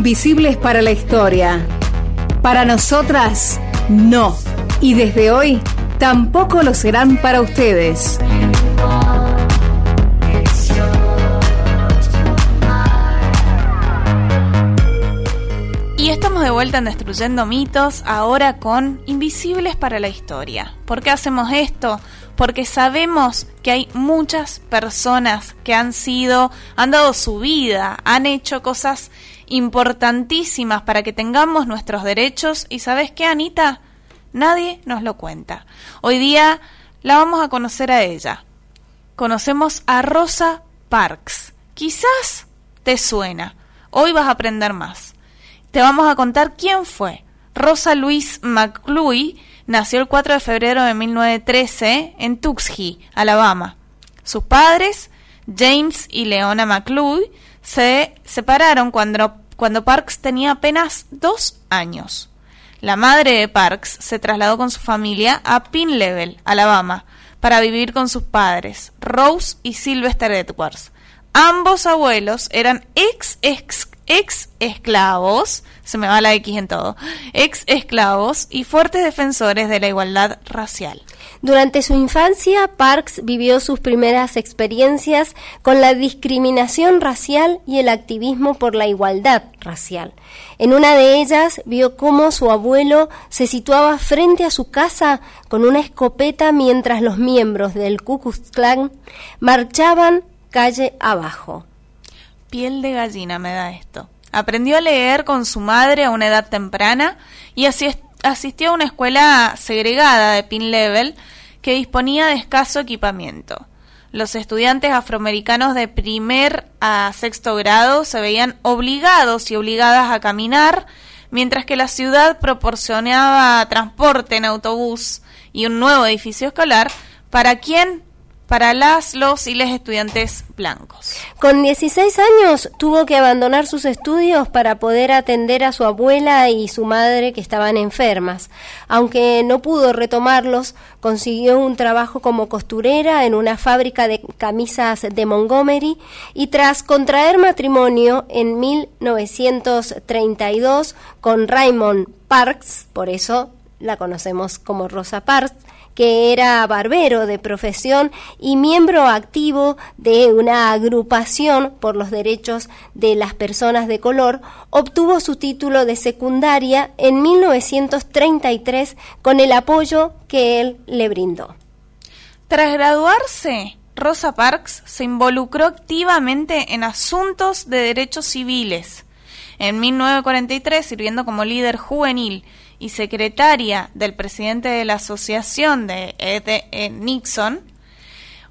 invisibles para la historia. Para nosotras, no. Y desde hoy, tampoco lo serán para ustedes. Y estamos de vuelta en Destruyendo Mitos, ahora con Invisibles para la Historia. ¿Por qué hacemos esto? Porque sabemos que hay muchas personas que han sido, han dado su vida, han hecho cosas importantísimas para que tengamos nuestros derechos. ¿Y sabes qué, Anita? Nadie nos lo cuenta. Hoy día la vamos a conocer a ella. Conocemos a Rosa Parks. Quizás te suena. Hoy vas a aprender más te vamos a contar quién fue. Rosa Louise McCluy nació el 4 de febrero de 1913 en Tuxtee, Alabama. Sus padres, James y Leona McCluy, se separaron cuando, cuando Parks tenía apenas dos años. La madre de Parks se trasladó con su familia a Pin Level, Alabama, para vivir con sus padres, Rose y Sylvester Edwards. Ambos abuelos eran ex, ex ex esclavos, se me va la X en todo, ex esclavos y fuertes defensores de la igualdad racial. Durante su infancia, Parks vivió sus primeras experiencias con la discriminación racial y el activismo por la igualdad racial. En una de ellas vio cómo su abuelo se situaba frente a su casa con una escopeta mientras los miembros del Ku Klux Klan marchaban calle abajo piel de gallina me da esto. Aprendió a leer con su madre a una edad temprana y asistió a una escuela segregada de Pin Level que disponía de escaso equipamiento. Los estudiantes afroamericanos de primer a sexto grado se veían obligados y obligadas a caminar, mientras que la ciudad proporcionaba transporte en autobús y un nuevo edificio escolar para quien para las, los y les estudiantes blancos. Con 16 años tuvo que abandonar sus estudios para poder atender a su abuela y su madre que estaban enfermas. Aunque no pudo retomarlos, consiguió un trabajo como costurera en una fábrica de camisas de Montgomery y tras contraer matrimonio en 1932 con Raymond Parks, por eso la conocemos como Rosa Parks, que era barbero de profesión y miembro activo de una agrupación por los derechos de las personas de color, obtuvo su título de secundaria en 1933 con el apoyo que él le brindó. Tras graduarse, Rosa Parks se involucró activamente en asuntos de derechos civiles. En 1943, sirviendo como líder juvenil y secretaria del presidente de la asociación de E. Nixon,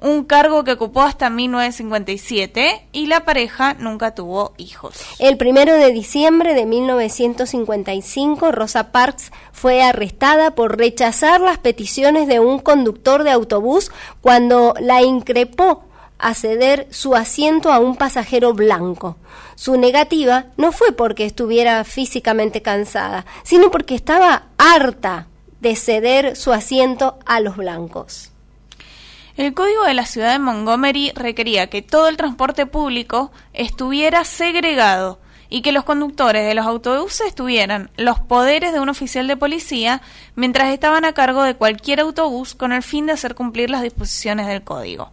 un cargo que ocupó hasta 1957 y la pareja nunca tuvo hijos. El primero de diciembre de 1955, Rosa Parks fue arrestada por rechazar las peticiones de un conductor de autobús cuando la increpó a ceder su asiento a un pasajero blanco. Su negativa no fue porque estuviera físicamente cansada, sino porque estaba harta de ceder su asiento a los blancos. El código de la ciudad de Montgomery requería que todo el transporte público estuviera segregado y que los conductores de los autobuses tuvieran los poderes de un oficial de policía mientras estaban a cargo de cualquier autobús con el fin de hacer cumplir las disposiciones del código.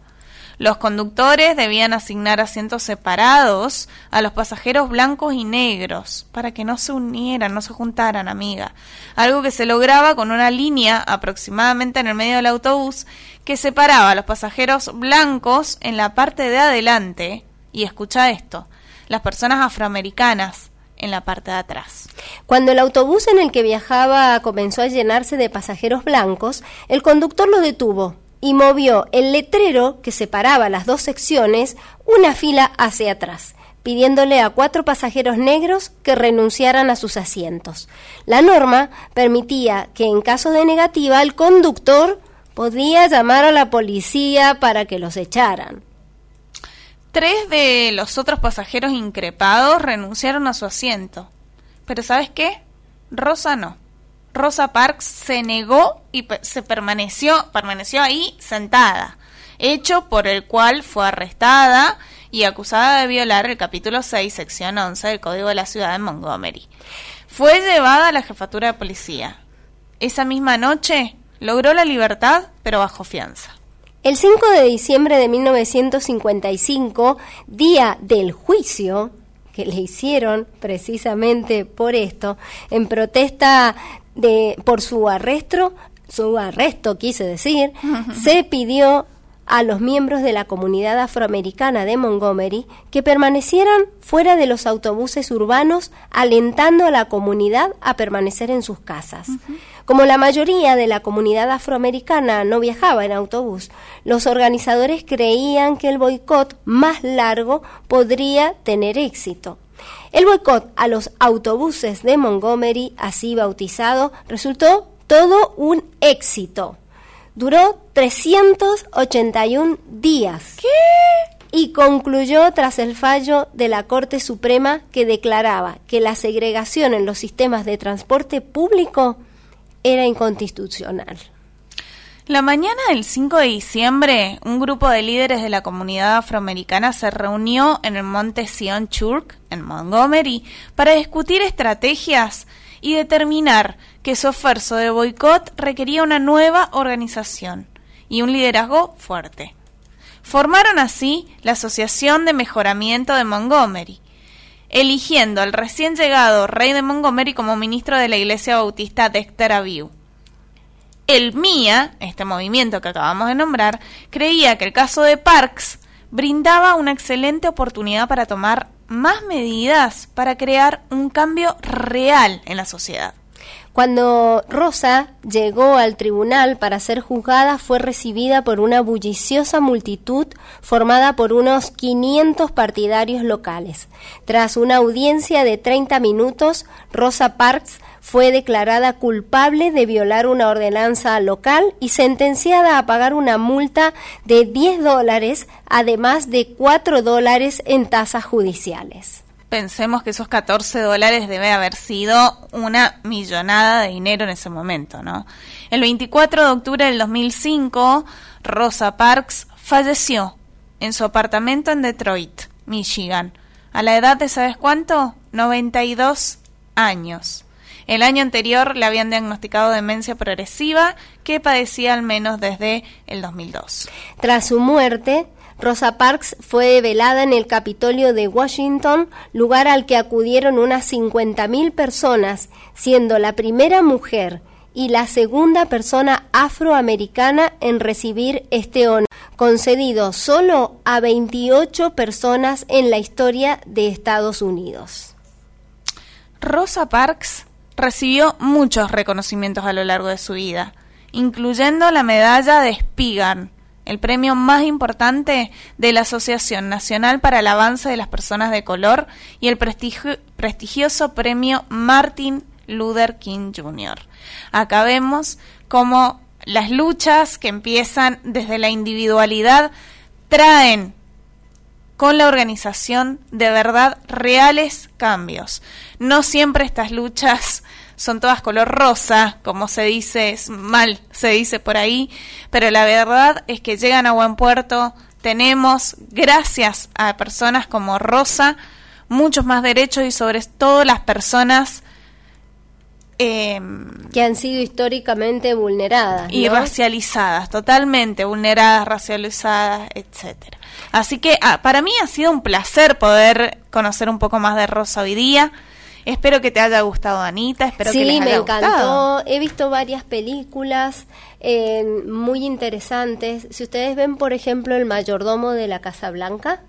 Los conductores debían asignar asientos separados a los pasajeros blancos y negros para que no se unieran, no se juntaran, amiga. Algo que se lograba con una línea aproximadamente en el medio del autobús que separaba a los pasajeros blancos en la parte de adelante y escucha esto, las personas afroamericanas en la parte de atrás. Cuando el autobús en el que viajaba comenzó a llenarse de pasajeros blancos, el conductor lo detuvo y movió el letrero que separaba las dos secciones una fila hacia atrás, pidiéndole a cuatro pasajeros negros que renunciaran a sus asientos. La norma permitía que en caso de negativa el conductor podía llamar a la policía para que los echaran. Tres de los otros pasajeros increpados renunciaron a su asiento. Pero ¿sabes qué? Rosa no. Rosa Parks se negó y se permaneció, permaneció ahí sentada, hecho por el cual fue arrestada y acusada de violar el capítulo 6, sección 11 del Código de la Ciudad de Montgomery. Fue llevada a la jefatura de policía. Esa misma noche logró la libertad, pero bajo fianza. El 5 de diciembre de 1955, día del juicio que le hicieron precisamente por esto, en protesta de por su arresto, su arresto quise decir, se pidió a los miembros de la comunidad afroamericana de Montgomery que permanecieran fuera de los autobuses urbanos, alentando a la comunidad a permanecer en sus casas. Como la mayoría de la comunidad afroamericana no viajaba en autobús, los organizadores creían que el boicot más largo podría tener éxito. El boicot a los autobuses de Montgomery, así bautizado, resultó todo un éxito. Duró 381 días. ¿Qué? Y concluyó tras el fallo de la Corte Suprema que declaraba que la segregación en los sistemas de transporte público era inconstitucional. La mañana del 5 de diciembre, un grupo de líderes de la comunidad afroamericana se reunió en el monte Sion Church, en Montgomery, para discutir estrategias y determinar que su esfuerzo de boicot requería una nueva organización y un liderazgo fuerte. Formaron así la Asociación de Mejoramiento de Montgomery, eligiendo al recién llegado rey de Montgomery como ministro de la Iglesia Bautista Dexter Abiu. El MIA, este movimiento que acabamos de nombrar, creía que el caso de Parks brindaba una excelente oportunidad para tomar más medidas para crear un cambio real en la sociedad. Cuando Rosa llegó al tribunal para ser juzgada, fue recibida por una bulliciosa multitud formada por unos 500 partidarios locales. Tras una audiencia de 30 minutos, Rosa Parks fue declarada culpable de violar una ordenanza local y sentenciada a pagar una multa de 10 dólares, además de 4 dólares en tasas judiciales pensemos que esos 14 dólares debe haber sido una millonada de dinero en ese momento, ¿no? El 24 de octubre del 2005, Rosa Parks falleció en su apartamento en Detroit, Michigan, a la edad de, ¿sabes cuánto? 92 años. El año anterior le habían diagnosticado demencia progresiva que padecía al menos desde el 2002. Tras su muerte, Rosa Parks fue velada en el Capitolio de Washington, lugar al que acudieron unas 50.000 personas, siendo la primera mujer y la segunda persona afroamericana en recibir este honor, concedido solo a 28 personas en la historia de Estados Unidos. Rosa Parks recibió muchos reconocimientos a lo largo de su vida, incluyendo la medalla de Spigan, el premio más importante de la Asociación Nacional para el Avance de las Personas de Color y el prestigioso premio Martin Luther King Jr. Acá vemos cómo las luchas que empiezan desde la individualidad traen con la organización de verdad reales cambios. No siempre estas luchas son todas color rosa, como se dice, mal se dice por ahí, pero la verdad es que llegan a buen puerto, tenemos, gracias a personas como Rosa, muchos más derechos y sobre todo las personas em, que han sido históricamente vulneradas y racializadas, totalmente vulneradas, racializadas, etcétera. Así que ah, para mí ha sido un placer poder conocer un poco más de Rosa hoy día. Espero que te haya gustado, Anita. Espero que les haya me encantó. He visto varias películas eh, muy interesantes. Si ustedes ven, por ejemplo, El mayordomo de la Casa Blanca,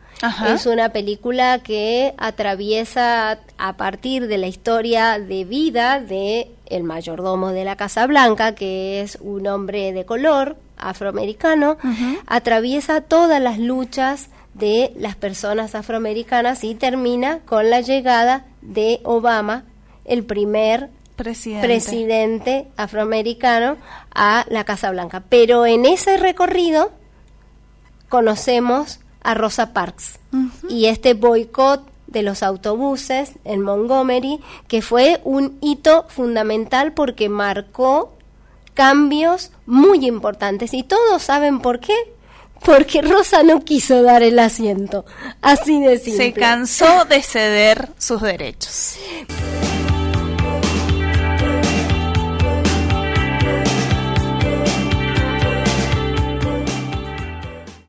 es una película que atraviesa a partir de la historia de vida de el mayordomo de la Casa Blanca, que es un hombre de color afroamericano, atraviesa todas las luchas de las personas afroamericanas y termina con la llegada de Obama, el primer presidente. afroamericano a la Casa Blanca. Pero en ese recorrido conocemos a Rosa Parks y este boicot de los autobuses en Montgomery, que fue un hito fundamental porque marcó cambios muy importantes. ¿Y todos saben por qué? Porque Rosa no quiso dar el asiento. Así de simple. Se cansó de ceder sus derechos.